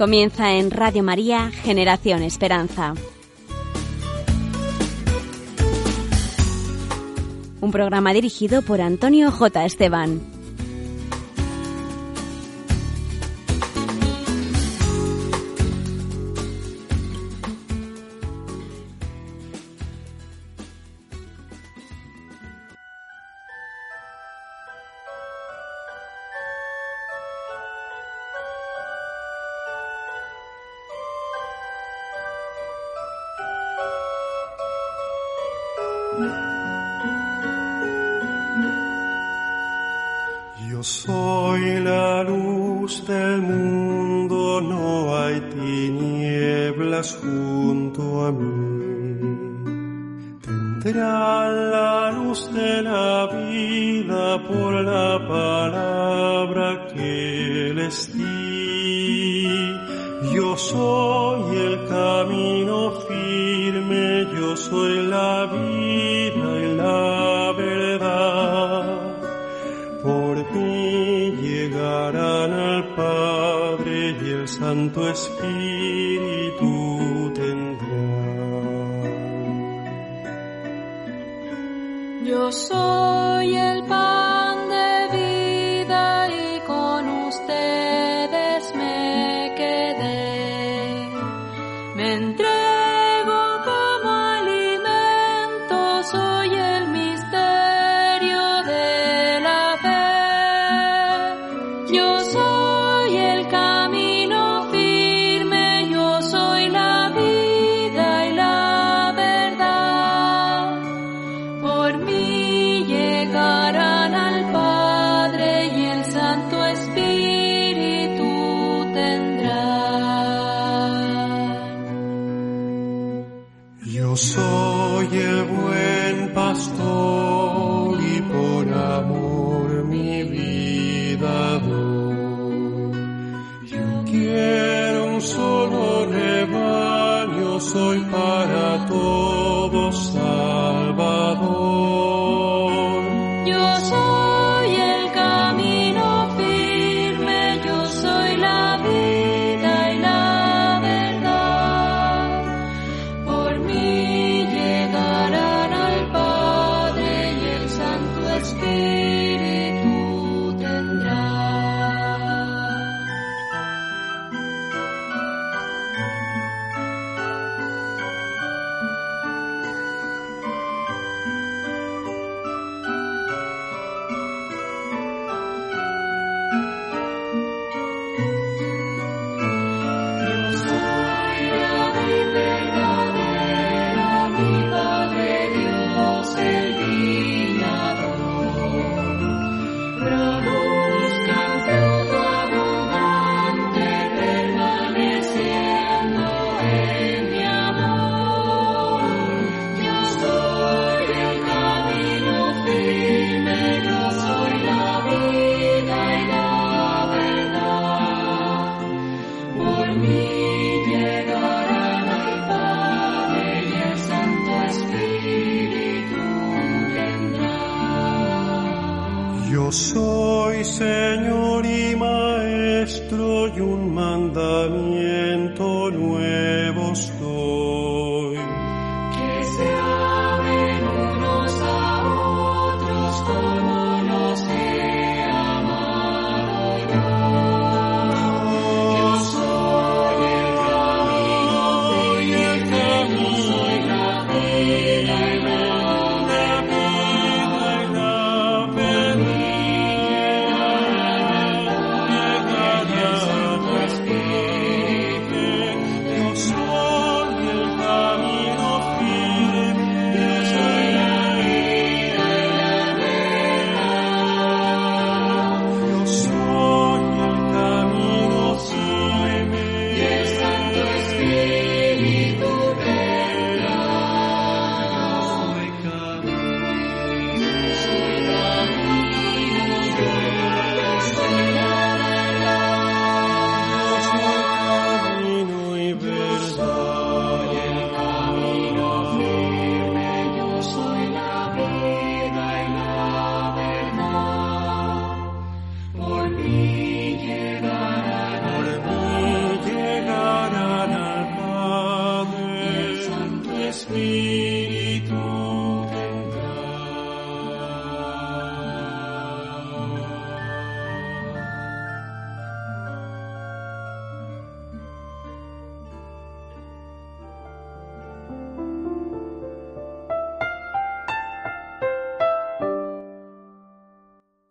Comienza en Radio María Generación Esperanza. Un programa dirigido por Antonio J. Esteban.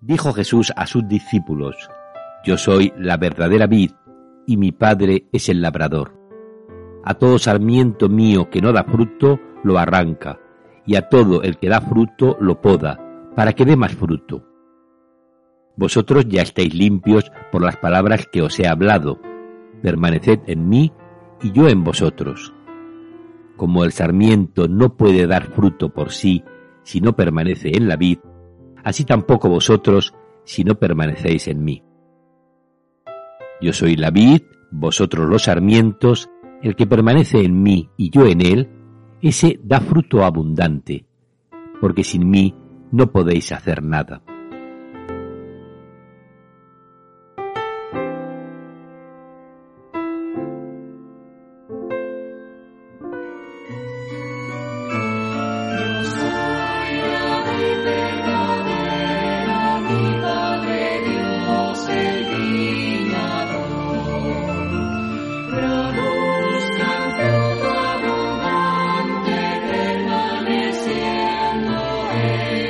Dijo Jesús a sus discípulos, Yo soy la verdadera vid, y mi Padre es el labrador. A todo sarmiento mío que no da fruto, lo arranca, y a todo el que da fruto, lo poda, para que dé más fruto. Vosotros ya estáis limpios por las palabras que os he hablado. Permaneced en mí y yo en vosotros. Como el sarmiento no puede dar fruto por sí si no permanece en la vid, así tampoco vosotros si no permanecéis en mí. Yo soy la vid, vosotros los sarmientos, el que permanece en mí y yo en él, ese da fruto abundante, porque sin mí no podéis hacer nada. Yo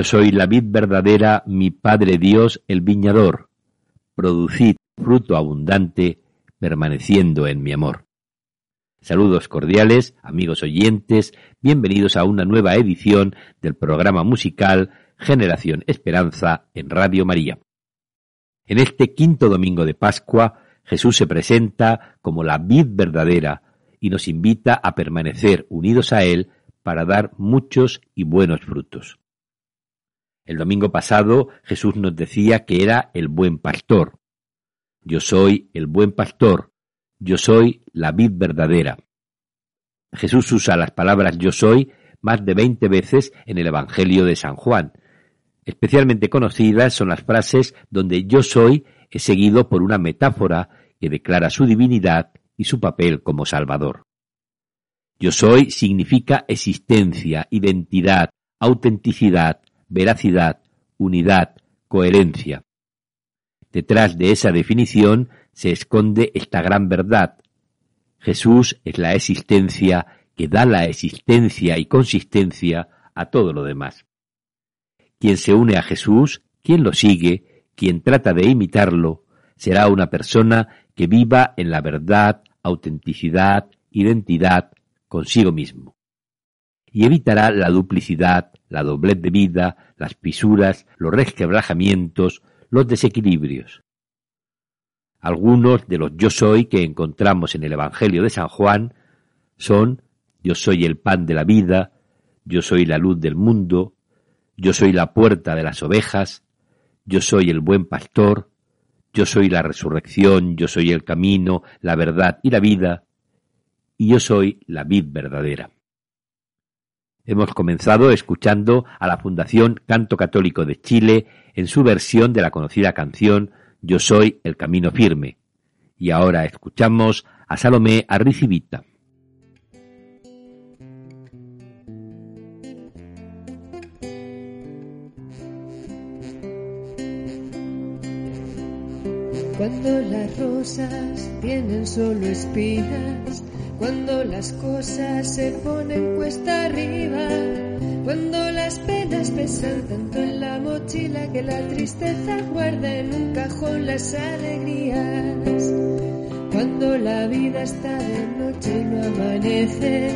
Yo soy la vid verdadera, mi Padre Dios el viñador. Producid fruto abundante, permaneciendo en mi amor. Saludos cordiales, amigos oyentes, bienvenidos a una nueva edición del programa musical Generación Esperanza en Radio María. En este quinto domingo de Pascua, Jesús se presenta como la vid verdadera y nos invita a permanecer unidos a Él para dar muchos y buenos frutos. El domingo pasado Jesús nos decía que era el buen pastor. Yo soy el buen pastor, yo soy la vid verdadera. Jesús usa las palabras yo soy más de veinte veces en el Evangelio de San Juan. Especialmente conocidas son las frases donde yo soy es seguido por una metáfora que declara su divinidad y su papel como Salvador. Yo soy significa existencia, identidad, autenticidad, veracidad, unidad, coherencia. Detrás de esa definición se esconde esta gran verdad. Jesús es la existencia que da la existencia y consistencia a todo lo demás. Quien se une a Jesús, quien lo sigue, quien trata de imitarlo, será una persona que viva en la verdad, autenticidad, identidad consigo mismo. Y evitará la duplicidad, la doblez de vida, las pisuras, los resquebrajamientos, los desequilibrios. Algunos de los yo soy que encontramos en el Evangelio de San Juan son yo soy el pan de la vida, yo soy la luz del mundo, yo soy la puerta de las ovejas, yo soy el buen pastor, yo soy la resurrección, yo soy el camino, la verdad y la vida, y yo soy la vid verdadera. Hemos comenzado escuchando a la Fundación Canto Católico de Chile en su versión de la conocida canción Yo soy el camino firme. Y ahora escuchamos a Salomé Arricivita. Cuando las rosas tienen solo espinas, cuando las cosas se ponen cuesta arriba, cuando las penas pesan tanto en la mochila que la tristeza guarda en un cajón las alegrías, cuando la vida está de noche y no amanece,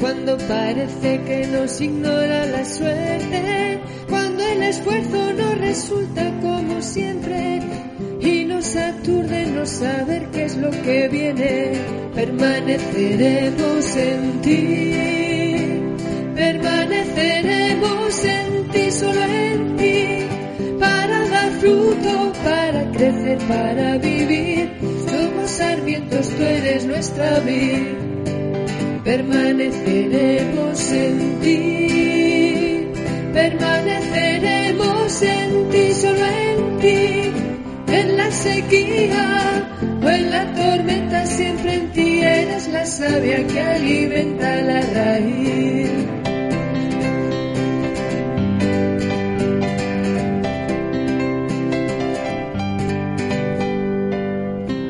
cuando parece que nos ignora la suerte, cuando el esfuerzo no resulta como siempre. Y nos aturde no saber qué es lo que viene, permaneceremos en ti, permaneceremos en ti, solo en ti, para dar fruto, para crecer, para vivir. Somos sarmientos, tú eres nuestra vida, permaneceremos en ti, permaneceremos en ti, en la sequía o en la tormenta, siempre en ti eres la savia que alimenta la raíz.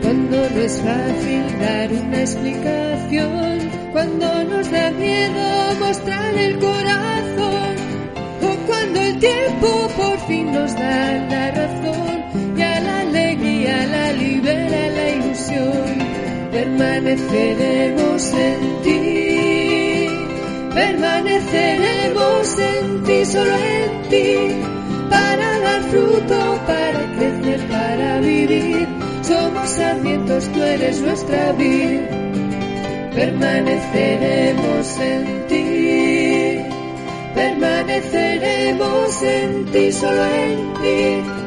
Cuando no es fácil dar una explicación, cuando nos da miedo mostrar el corazón, o cuando el tiempo por fin nos da la razón ya la alegría la libera la ilusión. Permaneceremos en ti, permaneceremos en ti, solo en ti, para dar fruto, para crecer, para vivir. Somos sarmientos, tú eres nuestra vida. Permaneceremos en ti, permaneceremos en ti, solo en ti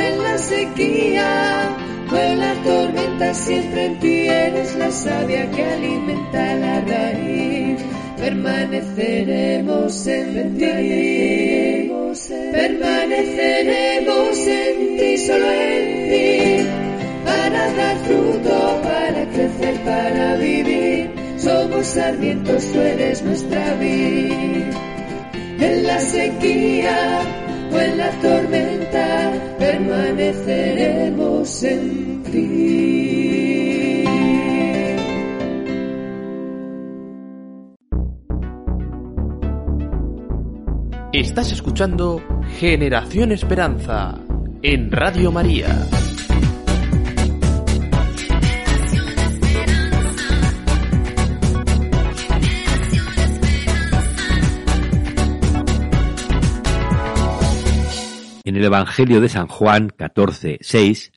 en la sequía o en la tormenta, siempre en ti eres la savia que alimenta la raíz. Permaneceremos en ti, permaneceremos en ti, solo en ti, para dar fruto, para crecer, para vivir. Somos sarmientos, tú eres nuestra vida. En la sequía o en la tormenta permaneceremos en ti. Estás escuchando Generación Esperanza en Radio María. El Evangelio de San Juan 14, 6,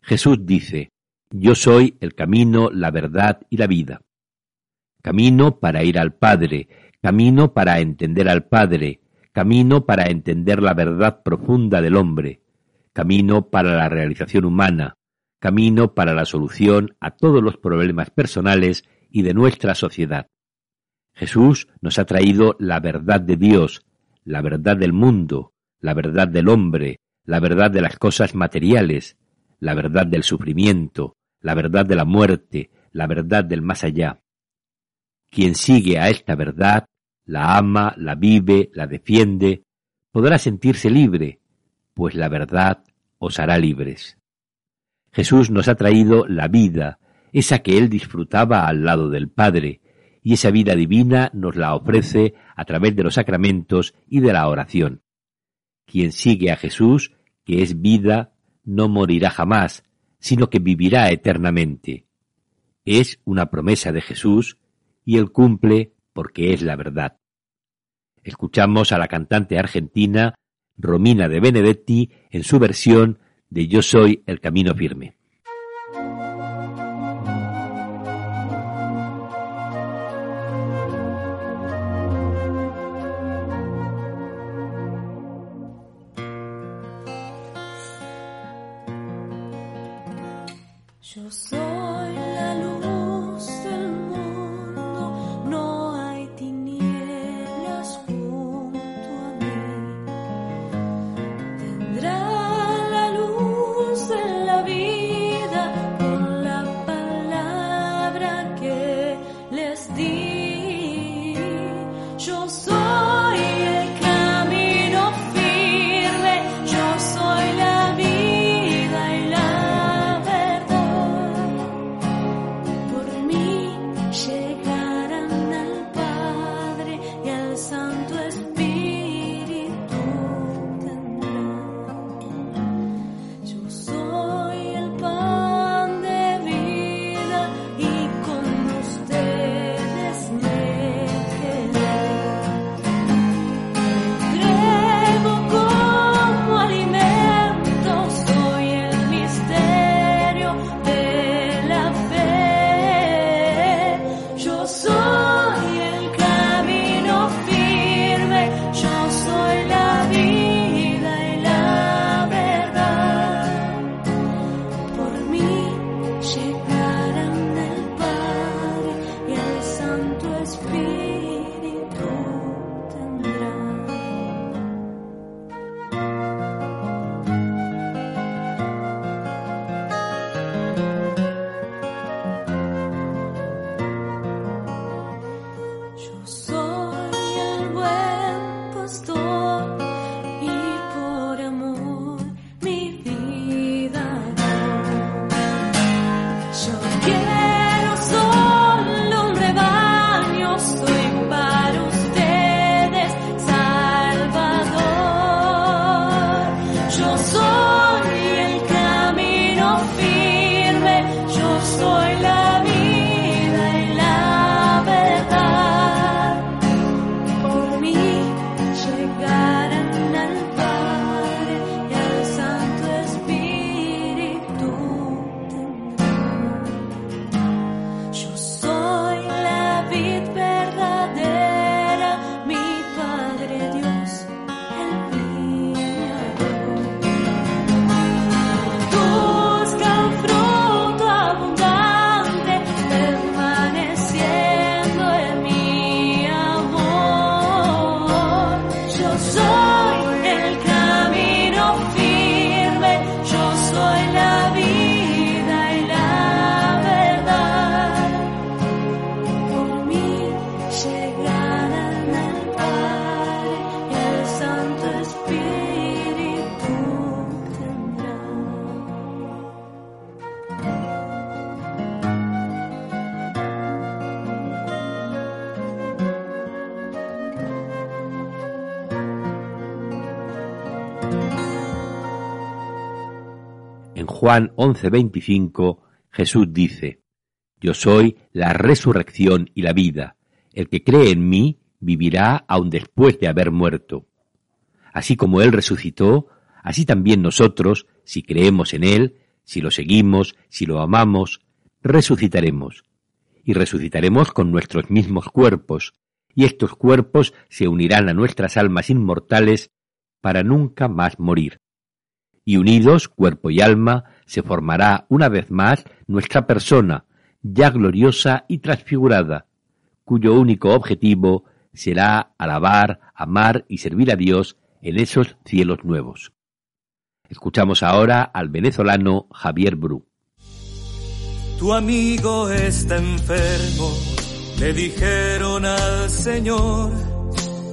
Jesús dice, Yo soy el camino, la verdad y la vida. Camino para ir al Padre, camino para entender al Padre, camino para entender la verdad profunda del hombre, camino para la realización humana, camino para la solución a todos los problemas personales y de nuestra sociedad. Jesús nos ha traído la verdad de Dios, la verdad del mundo, la verdad del hombre, la verdad de las cosas materiales, la verdad del sufrimiento, la verdad de la muerte, la verdad del más allá. Quien sigue a esta verdad, la ama, la vive, la defiende, podrá sentirse libre, pues la verdad os hará libres. Jesús nos ha traído la vida, esa que él disfrutaba al lado del Padre, y esa vida divina nos la ofrece a través de los sacramentos y de la oración. Quien sigue a Jesús, que es vida, no morirá jamás, sino que vivirá eternamente. Es una promesa de Jesús y él cumple porque es la verdad. Escuchamos a la cantante argentina Romina de Benedetti en su versión de Yo soy el camino firme. Juan 11:25 Jesús dice, Yo soy la resurrección y la vida. El que cree en mí vivirá aun después de haber muerto. Así como Él resucitó, así también nosotros, si creemos en Él, si lo seguimos, si lo amamos, resucitaremos. Y resucitaremos con nuestros mismos cuerpos, y estos cuerpos se unirán a nuestras almas inmortales para nunca más morir. Y unidos, cuerpo y alma, se formará una vez más nuestra persona, ya gloriosa y transfigurada, cuyo único objetivo será alabar, amar y servir a Dios en esos cielos nuevos. Escuchamos ahora al venezolano Javier Bru. Tu amigo está enfermo, le dijeron al Señor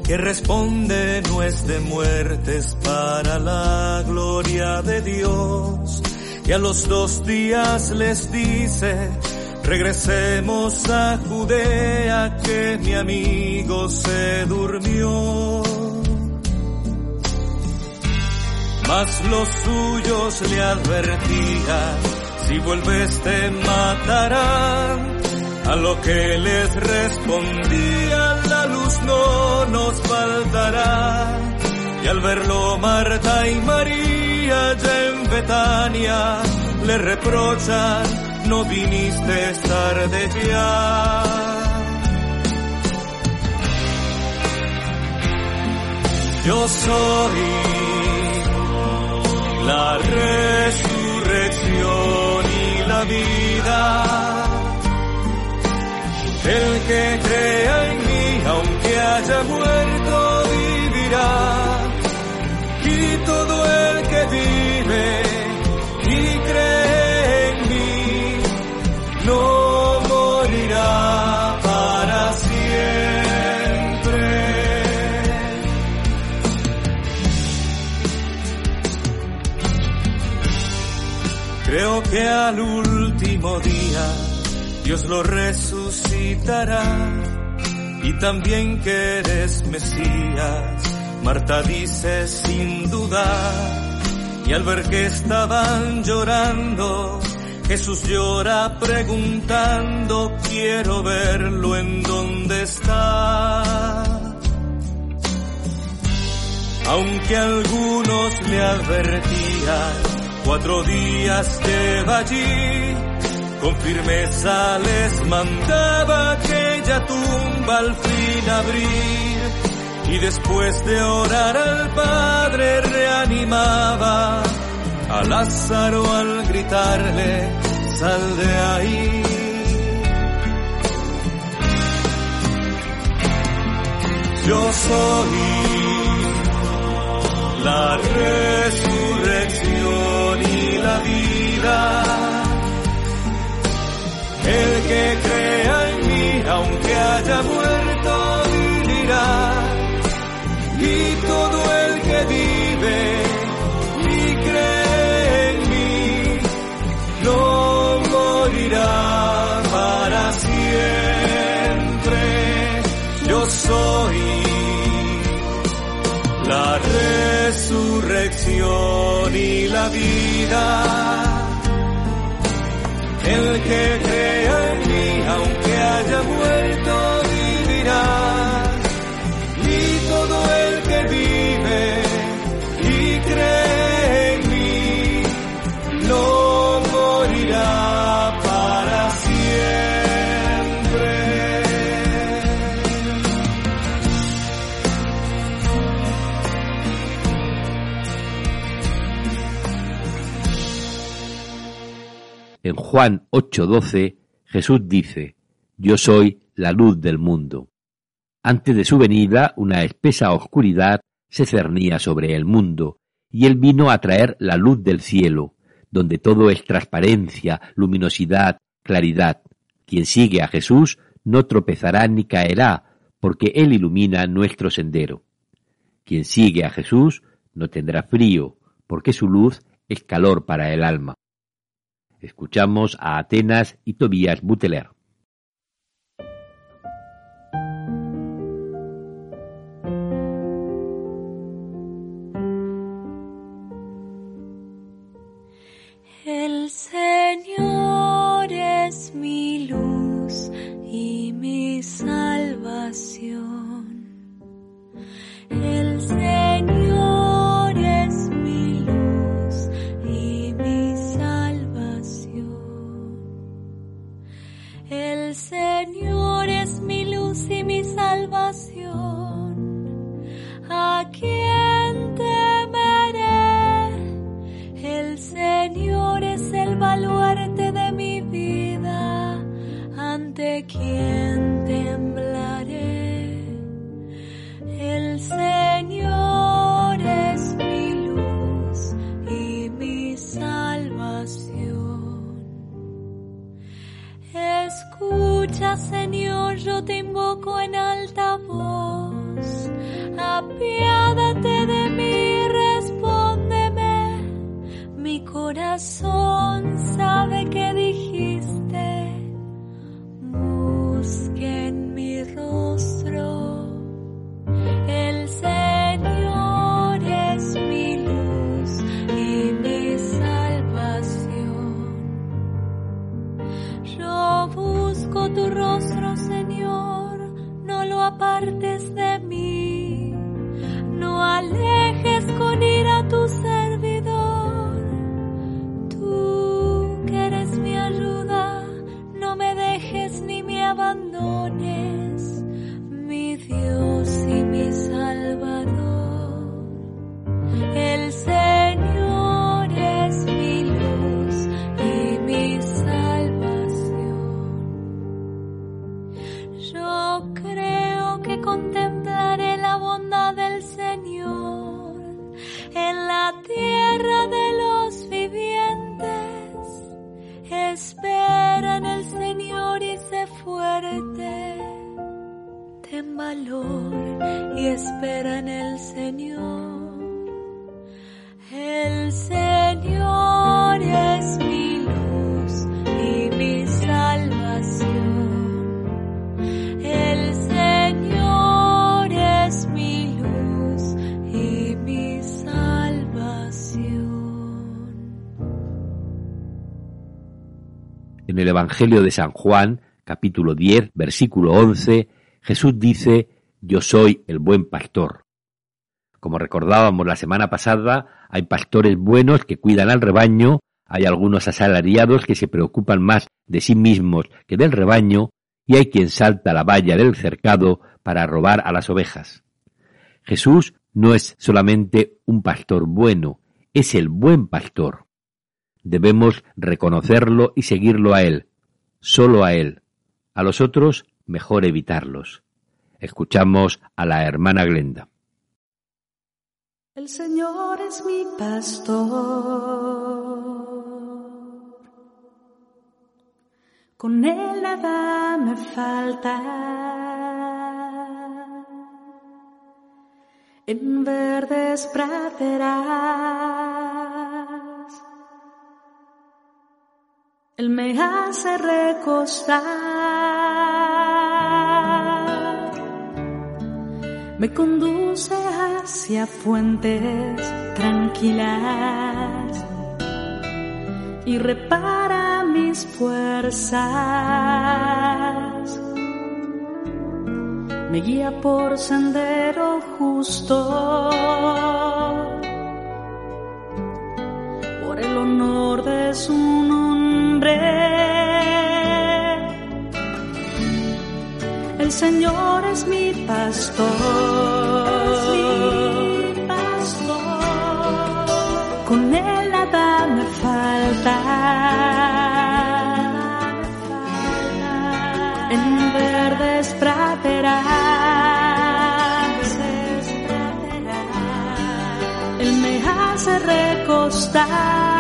que responde no es de muertes para la gloria de Dios. Y a los dos días les dice, regresemos a Judea que mi amigo se durmió. Mas los suyos le advertían, si vuelves te matarán. A lo que les respondía, la luz no nos faltará. Y al verlo Marta y María ya en Betania, le reprochan, no viniste tarde ya. Yo soy la resurrección y la vida. El que crea en mí, aunque haya muerto, al último día Dios lo resucitará y también que eres Mesías. Marta dice sin dudar y al ver que estaban llorando, Jesús llora preguntando, quiero verlo en donde está. Aunque algunos le advertían, cuatro días lleva allí, con firmeza les mandaba aquella tumba al fin abrir, y después de orar al Padre reanimaba a Lázaro al gritarle, sal de ahí. Yo soy la resurrección la vida. El que crea en mí, aunque haya muerto, vivirá. Y todo el que vive y cree en mí, no morirá para siempre. Resurrección y la vida. El que crea en mí, aunque haya muerto, Juan 8:12 Jesús dice, Yo soy la luz del mundo. Antes de su venida, una espesa oscuridad se cernía sobre el mundo, y él vino a traer la luz del cielo, donde todo es transparencia, luminosidad, claridad. Quien sigue a Jesús no tropezará ni caerá, porque él ilumina nuestro sendero. Quien sigue a Jesús no tendrá frío, porque su luz es calor para el alma. Escuchamos a Atenas y Tobías Buteler. Señor corazón Espera en el Señor y sé fuerte. Ten valor y espera en el Señor. En el Evangelio de San Juan, capítulo 10, versículo 11, Jesús dice, Yo soy el buen pastor. Como recordábamos la semana pasada, hay pastores buenos que cuidan al rebaño, hay algunos asalariados que se preocupan más de sí mismos que del rebaño, y hay quien salta la valla del cercado para robar a las ovejas. Jesús no es solamente un pastor bueno, es el buen pastor. Debemos reconocerlo y seguirlo a Él, solo a Él. A los otros, mejor evitarlos. Escuchamos a la hermana Glenda. El Señor es mi pastor. Con Él nada me falta. En verdes praderas. Él me hace recostar. Me conduce hacia fuentes tranquilas y repara mis fuerzas. Me guía por sendero justo por el honor de su nombre. El Señor es mi pastor. Con Él nada me falta. En verdes praderas. Él me hace recostar.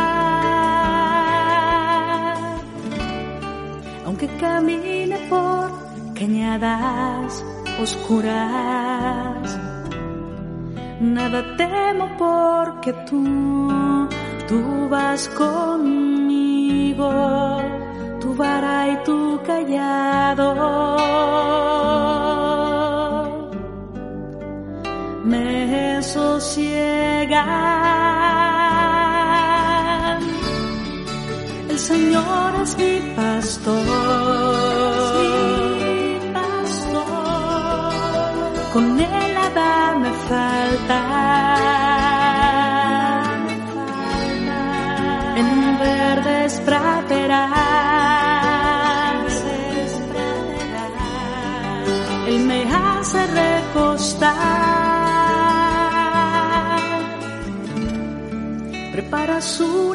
Camine por cañadas oscuras. Nada temo porque tú, tú vas conmigo, tu vara y tu callado. Me sosiegan. Señor es mi pastor. Con Él nada me falta. En verdes praderas. Él me hace recostar. Preparas una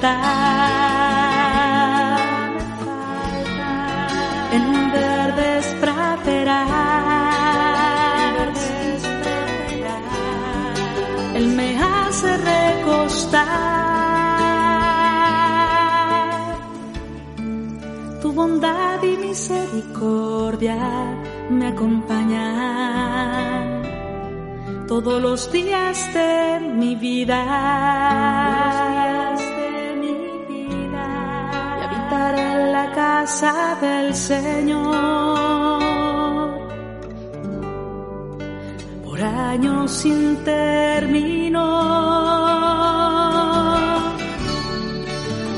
Falta. En verdes praderas. Él me hace recostar. Tu bondad y misericordia me acompañan todos los días de mi vida. Habitaré en la casa del Señor por años sin término.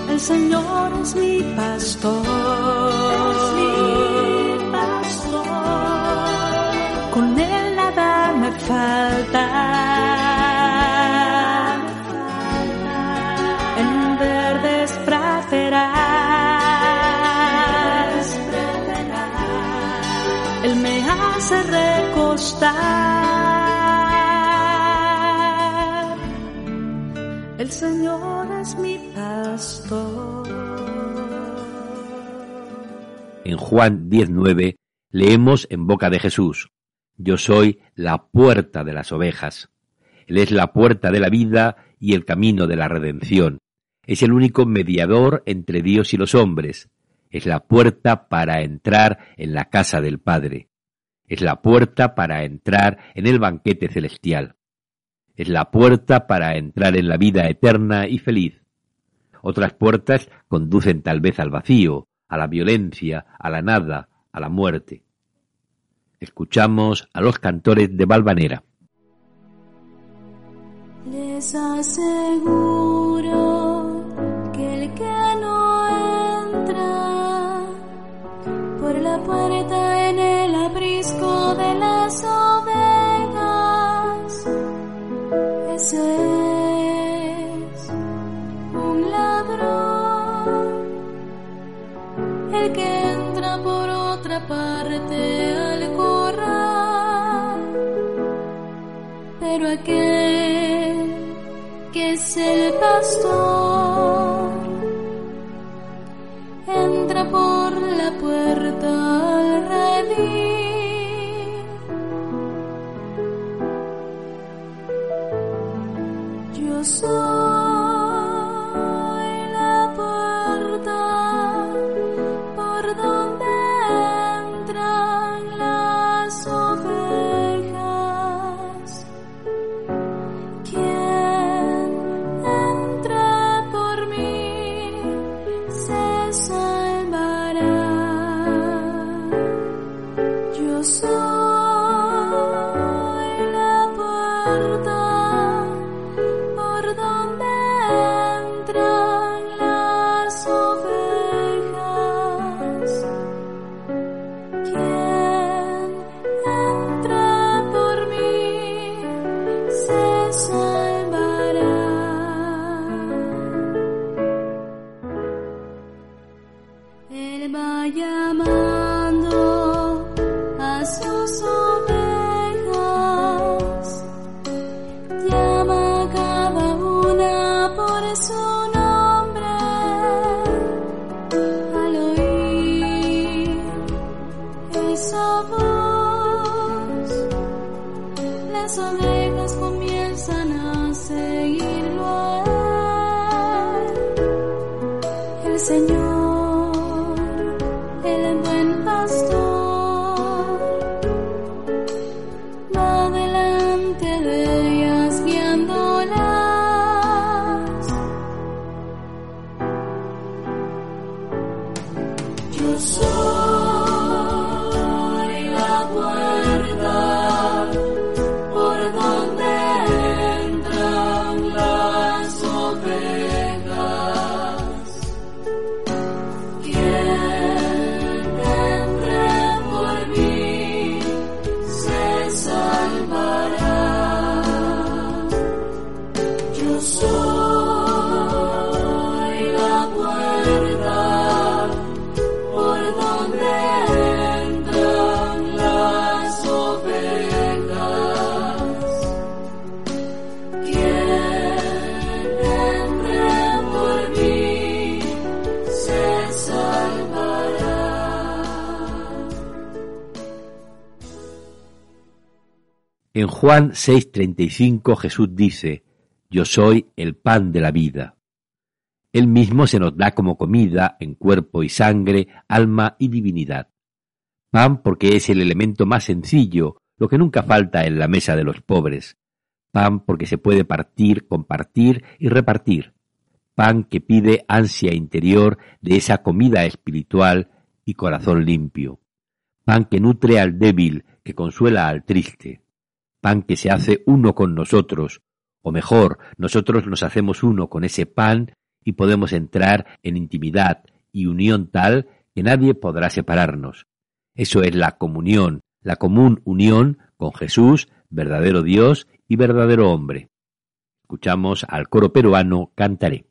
El Señor es mi pastor. Con Él nada me falta. El Señor es mi pastor. En Juan 19 leemos en boca de Jesús, Yo soy la puerta de las ovejas. Él es la puerta de la vida y el camino de la redención. Es el único mediador entre Dios y los hombres. Es la puerta para entrar en la casa del Padre. Es la puerta para entrar en el banquete celestial. Es la puerta para entrar en la vida eterna y feliz. Otras puertas conducen tal vez al vacío, a la violencia, a la nada, a la muerte. Escuchamos a los cantores de Valvanera. Les aseguro que el que no entra por la puerta las ese es un ladrón, el que entra por otra parte al corral, pero aquel que es el pastor entra por la puerta Juan 6:35 Jesús dice, Yo soy el pan de la vida. Él mismo se nos da como comida en cuerpo y sangre, alma y divinidad. Pan porque es el elemento más sencillo, lo que nunca falta en la mesa de los pobres. Pan porque se puede partir, compartir y repartir. Pan que pide ansia interior de esa comida espiritual y corazón limpio. Pan que nutre al débil, que consuela al triste. Pan que se hace uno con nosotros, o mejor, nosotros nos hacemos uno con ese pan y podemos entrar en intimidad y unión tal que nadie podrá separarnos. Eso es la comunión, la común unión con Jesús, verdadero Dios y verdadero hombre. Escuchamos al coro peruano Cantaré.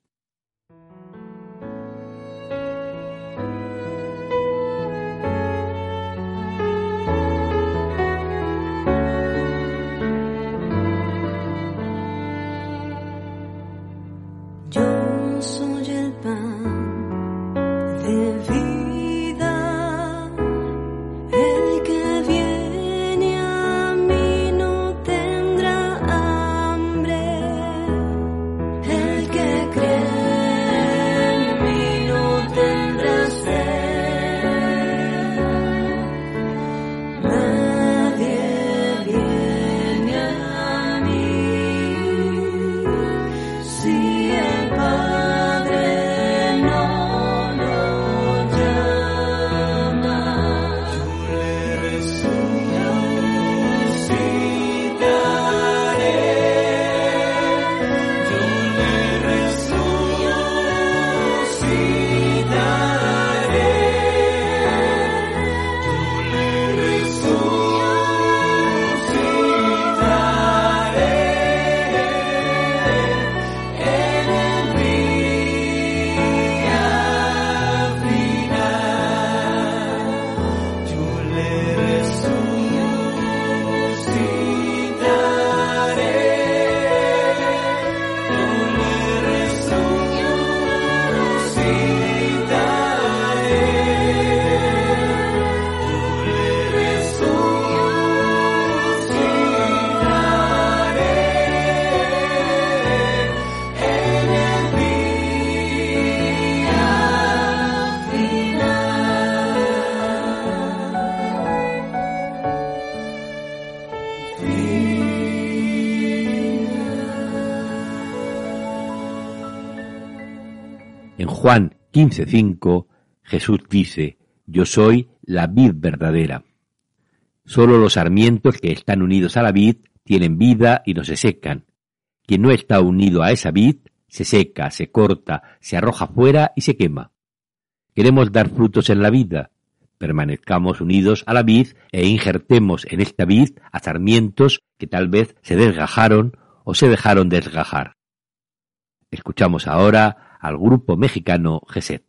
15:5 Jesús dice, Yo soy la vid verdadera. Solo los sarmientos que están unidos a la vid tienen vida y no se secan. Quien no está unido a esa vid se seca, se corta, se arroja fuera y se quema. Queremos dar frutos en la vida. Permanezcamos unidos a la vid e injertemos en esta vid a sarmientos que tal vez se desgajaron o se dejaron desgajar. Escuchamos ahora al grupo mexicano GESET.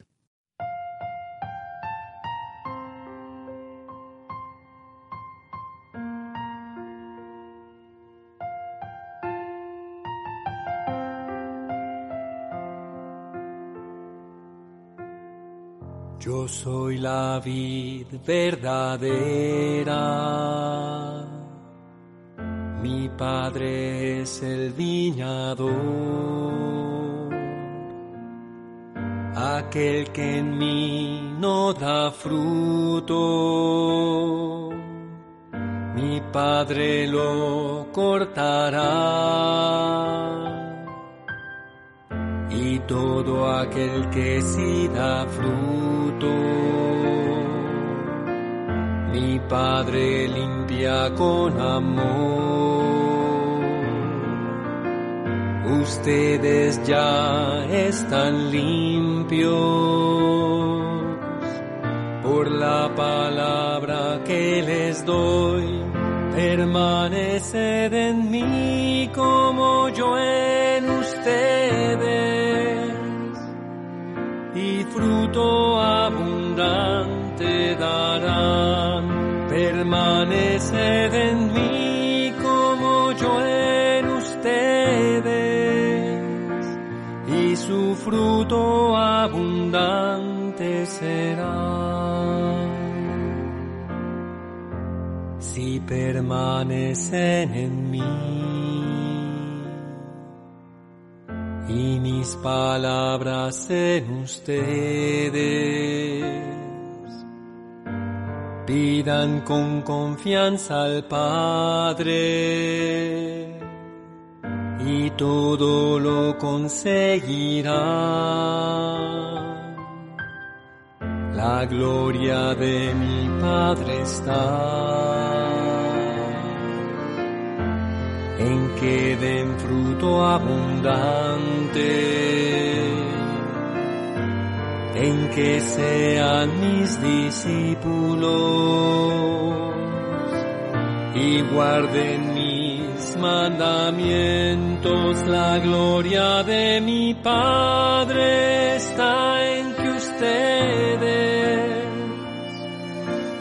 Yo soy la vid verdadera, mi padre es el viñador, aquel que en mí no da fruto, mi padre lo cortará y todo aquel que sí da fruto. Mi Padre limpia con amor. Ustedes ya están limpios por la palabra que les doy. Permaneced en mí como yo en ustedes y fruto abundante darán. Permaneced en mí abundante será. Si permanecen en mí y mis palabras en ustedes. Pidan con confianza al Padre y todo lo conseguirá. La gloria de mi Padre está en que den fruto abundante, en que sean mis discípulos y guarden mandamientos. La gloria de mi Padre está en que ustedes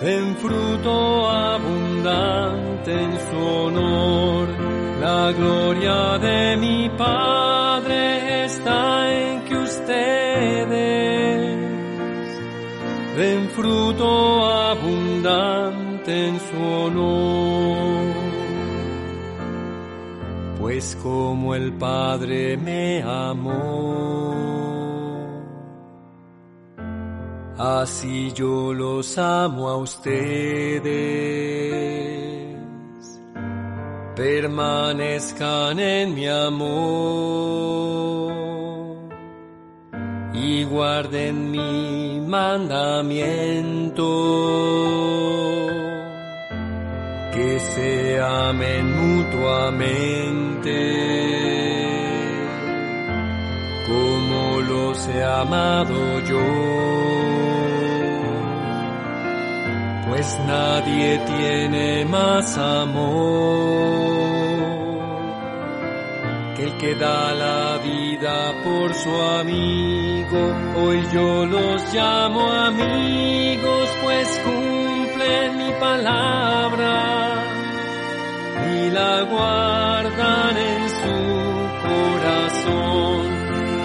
en fruto abundante en su honor. La gloria de mi Padre está en que ustedes den fruto abundante en su honor. Pues como el Padre me amó, así yo los amo a ustedes. Permanezcan en mi amor. Y guarden mi mandamiento, que se amen mutuamente. Como los he amado yo. Pues nadie tiene más amor que el que da la vida por su amigo. Hoy yo los llamo amigos, pues cumplen mi palabra y la guardan en su corazón.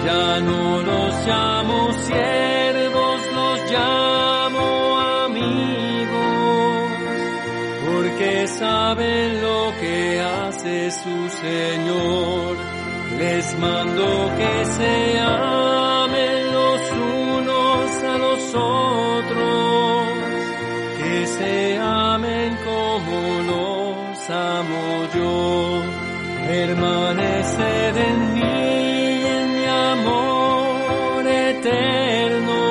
Ya no los llamo siervos, los llamo amigos, porque saben lo que hace su Señor. Les mando que se amen los unos a los otros, que se amen amo yo, permanecer en mí, en mi amor eterno,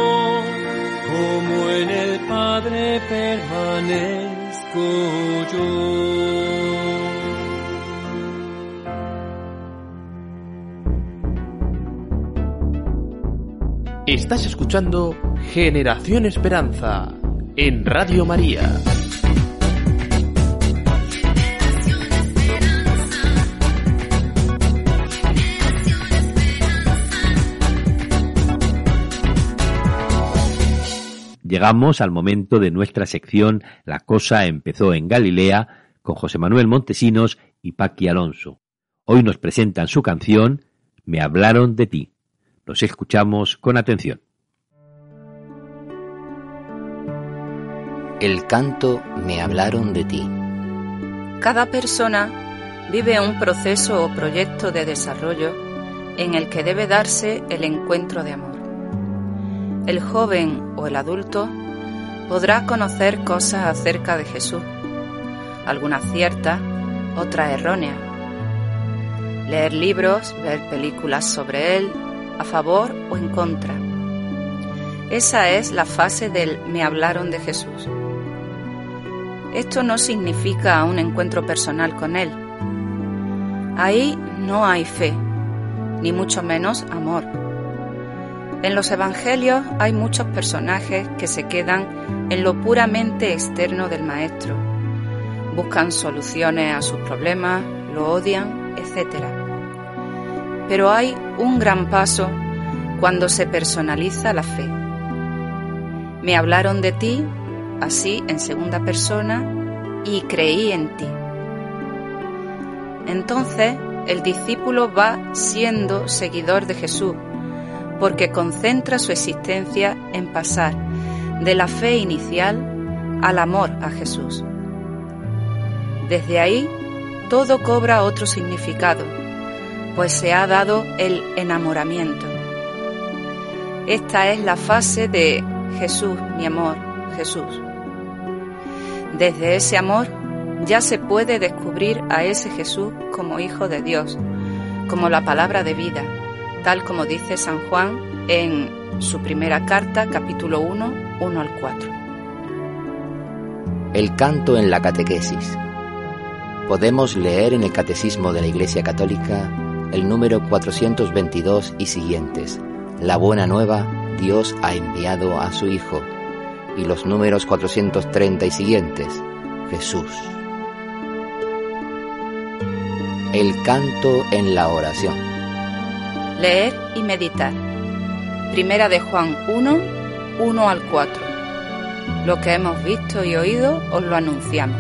como en el Padre permanezco yo. Estás escuchando Generación Esperanza en Radio María. Llegamos al momento de nuestra sección La cosa empezó en Galilea con José Manuel Montesinos y Paqui Alonso. Hoy nos presentan su canción Me hablaron de ti. Los escuchamos con atención. El canto Me hablaron de ti. Cada persona vive un proceso o proyecto de desarrollo en el que debe darse el encuentro de amor. El joven o el adulto podrá conocer cosas acerca de Jesús, algunas ciertas, otras erróneas. Leer libros, ver películas sobre él, a favor o en contra. Esa es la fase del me hablaron de Jesús. Esto no significa un encuentro personal con Él. Ahí no hay fe, ni mucho menos amor. En los Evangelios hay muchos personajes que se quedan en lo puramente externo del Maestro. Buscan soluciones a sus problemas, lo odian, etc. Pero hay un gran paso cuando se personaliza la fe. Me hablaron de ti, así en segunda persona, y creí en ti. Entonces el discípulo va siendo seguidor de Jesús, porque concentra su existencia en pasar de la fe inicial al amor a Jesús. Desde ahí, todo cobra otro significado, pues se ha dado el enamoramiento. Esta es la fase de Jesús, mi amor, Jesús. Desde ese amor ya se puede descubrir a ese Jesús como Hijo de Dios, como la palabra de vida, tal como dice San Juan en su primera carta, capítulo 1, 1 al 4. El canto en la catequesis. Podemos leer en el Catecismo de la Iglesia Católica el número 422 y siguientes. La buena nueva, Dios ha enviado a su Hijo. Y los números 430 y siguientes. Jesús. El canto en la oración. Leer y meditar. Primera de Juan 1, 1 al 4. Lo que hemos visto y oído os lo anunciamos.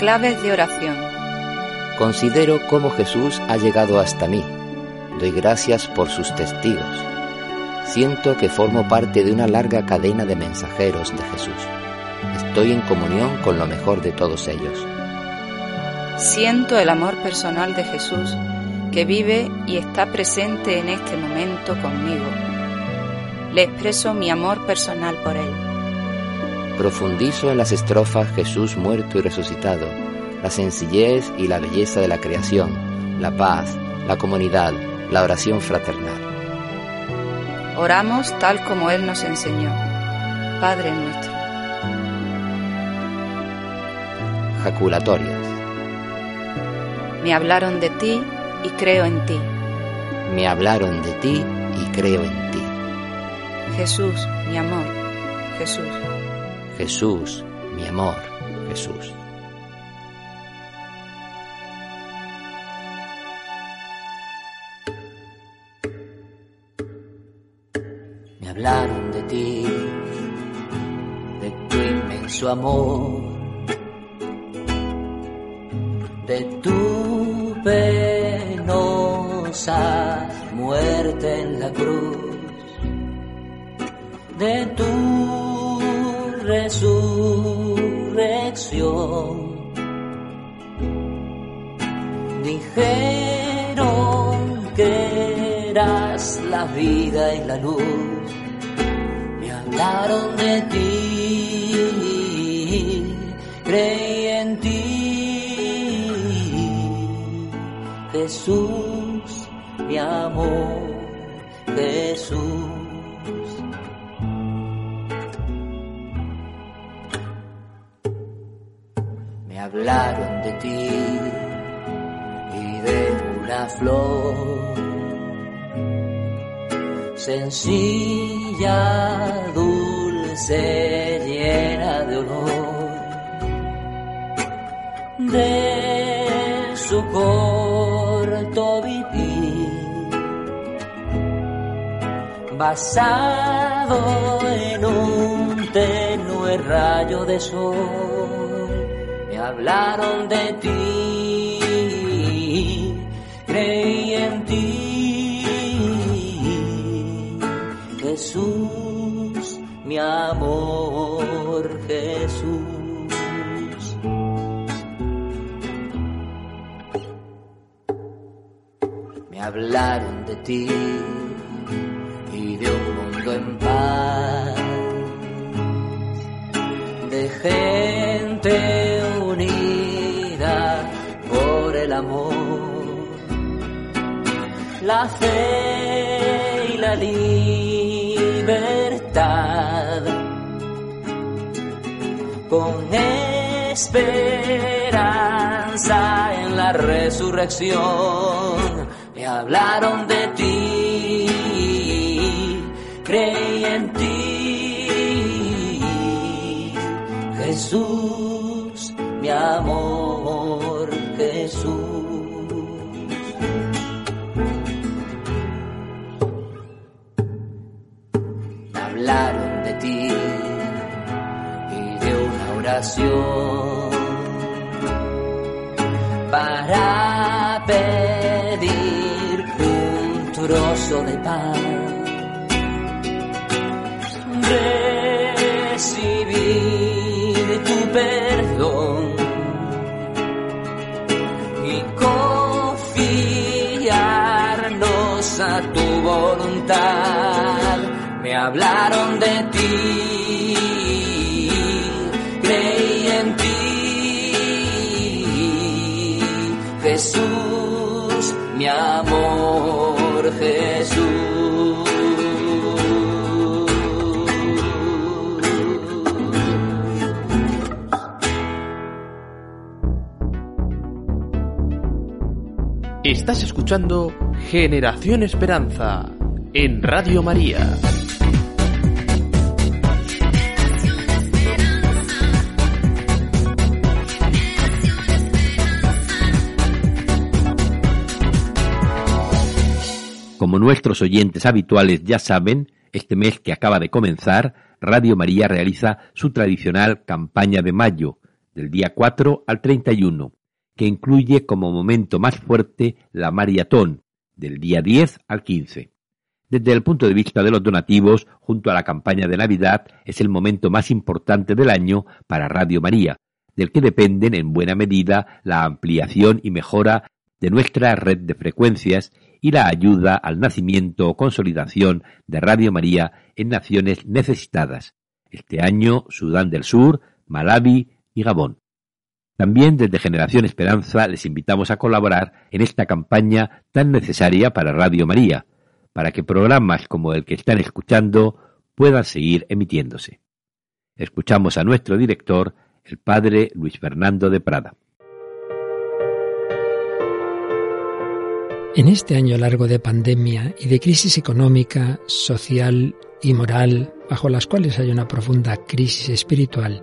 Claves de oración. Considero cómo Jesús ha llegado hasta mí. Doy gracias por sus testigos. Siento que formo parte de una larga cadena de mensajeros de Jesús. Estoy en comunión con lo mejor de todos ellos. Siento el amor personal de Jesús que vive y está presente en este momento conmigo. Le expreso mi amor personal por Él. Profundizo en las estrofas Jesús muerto y resucitado, la sencillez y la belleza de la creación, la paz, la comunidad, la oración fraternal. Oramos tal como Él nos enseñó. Padre nuestro. Jaculatorias. Me hablaron de ti y creo en ti. Me hablaron de ti y creo en ti. Jesús, mi amor, Jesús. Jesús, mi amor, Jesús. Me hablaron de ti, de tu inmenso amor, de tu muerte en la cruz, de tu resurrección. Dijeron que eras la vida y la luz, me hablaron de ti, creí en ti, Jesús, mi amor, Jesús. Me hablaron de ti y de una flor sencilla, dulce, llena de olor de su corto basado en un tenue rayo de sol, me hablaron de ti, creí en ti, Jesús, mi amor, Jesús. me hablaron de ti gente unida por el amor, la fe y la libertad, con esperanza en la resurrección. Me hablaron de ti, creí en ti, Jesús, mi amor, Jesús. Me hablaron de ti y de una oración para pedir un trozo de pan. Perdón y confiarnos a tu voluntad. Me hablaron de ti, creí en ti. Jesús, mi amor, Jesús. Estás escuchando Generación Esperanza en Radio María. Como nuestros oyentes habituales ya saben, este mes que acaba de comenzar, Radio María realiza su tradicional campaña de mayo, del día 4 al 31, que incluye como momento más fuerte la maratón, del día 10 al 15. Desde el punto de vista de los donativos, junto a la campaña de Navidad, es el momento más importante del año para Radio María, del que dependen en buena medida la ampliación y mejora de nuestra red de frecuencias y la ayuda al nacimiento o consolidación de Radio María en naciones necesitadas, este año Sudán del Sur, Malawi y Gabón. También desde Generación Esperanza les invitamos a colaborar en esta campaña tan necesaria para Radio María, para que programas como el que están escuchando puedan seguir emitiéndose. Escuchamos a nuestro director, el padre Luis Fernando de Prada. En este año largo de pandemia y de crisis económica, social y moral, bajo las cuales hay una profunda crisis espiritual,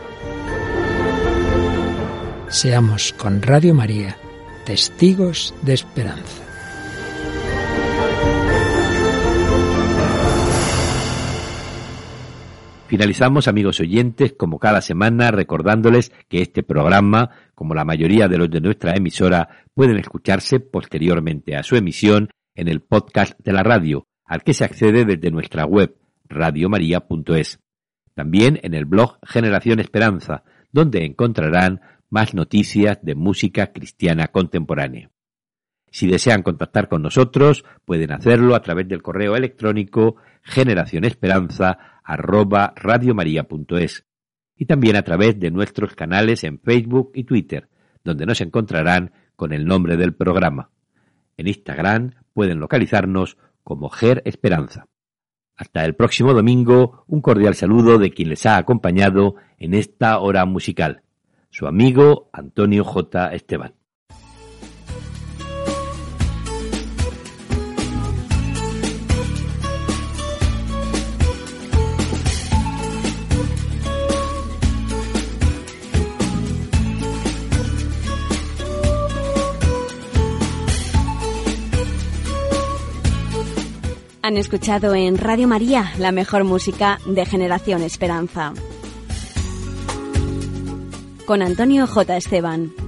Seamos con Radio María testigos de esperanza. Finalizamos, amigos oyentes, como cada semana, recordándoles que este programa, como la mayoría de los de nuestra emisora, pueden escucharse posteriormente a su emisión en el podcast de la radio, al que se accede desde nuestra web radiomaria.es. También en el blog Generación Esperanza, donde encontrarán más noticias de música cristiana contemporánea. Si desean contactar con nosotros, pueden hacerlo a través del correo electrónico generacionesperanza@radiomaria.es y también a través de nuestros canales en Facebook y Twitter, donde nos encontrarán con el nombre del programa. En Instagram pueden localizarnos como Ger Esperanza. Hasta el próximo domingo, un cordial saludo de quien les ha acompañado en esta hora musical, su amigo Antonio J. Esteban. Han escuchado en Radio María la mejor música de Generación Esperanza. Con Antonio J. Esteban.